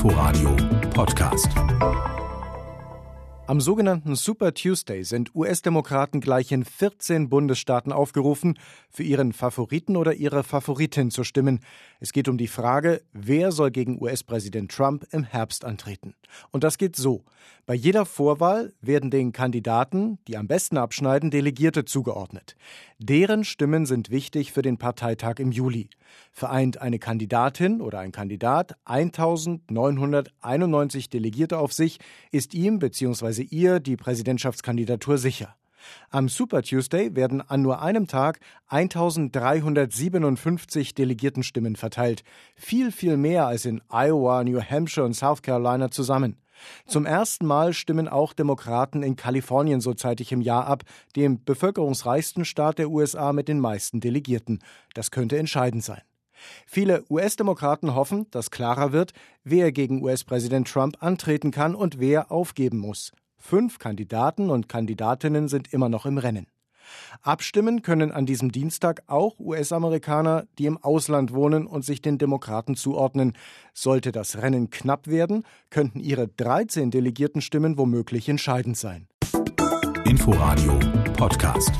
Inforadio Podcast. Am sogenannten Super Tuesday sind US-Demokraten gleich in 14 Bundesstaaten aufgerufen, für ihren Favoriten oder ihre Favoritin zu stimmen. Es geht um die Frage, wer soll gegen US-Präsident Trump im Herbst antreten. Und das geht so. Bei jeder Vorwahl werden den Kandidaten, die am besten abschneiden, Delegierte zugeordnet. Deren Stimmen sind wichtig für den Parteitag im Juli. Vereint eine Kandidatin oder ein Kandidat 1991 Delegierte auf sich, ist ihm bzw. ihr die Präsidentschaftskandidatur sicher. Am Super Tuesday werden an nur einem Tag 1357 Delegiertenstimmen verteilt. Viel, viel mehr als in Iowa, New Hampshire und South Carolina zusammen. Zum ersten Mal stimmen auch Demokraten in Kalifornien so zeitig im Jahr ab, dem bevölkerungsreichsten Staat der USA mit den meisten Delegierten. Das könnte entscheidend sein. Viele US-Demokraten hoffen, dass klarer wird, wer gegen US-Präsident Trump antreten kann und wer aufgeben muss. Fünf Kandidaten und Kandidatinnen sind immer noch im Rennen. Abstimmen können an diesem Dienstag auch US-Amerikaner, die im Ausland wohnen und sich den Demokraten zuordnen. Sollte das Rennen knapp werden, könnten ihre 13 Delegiertenstimmen womöglich entscheidend sein. Inforadio Podcast.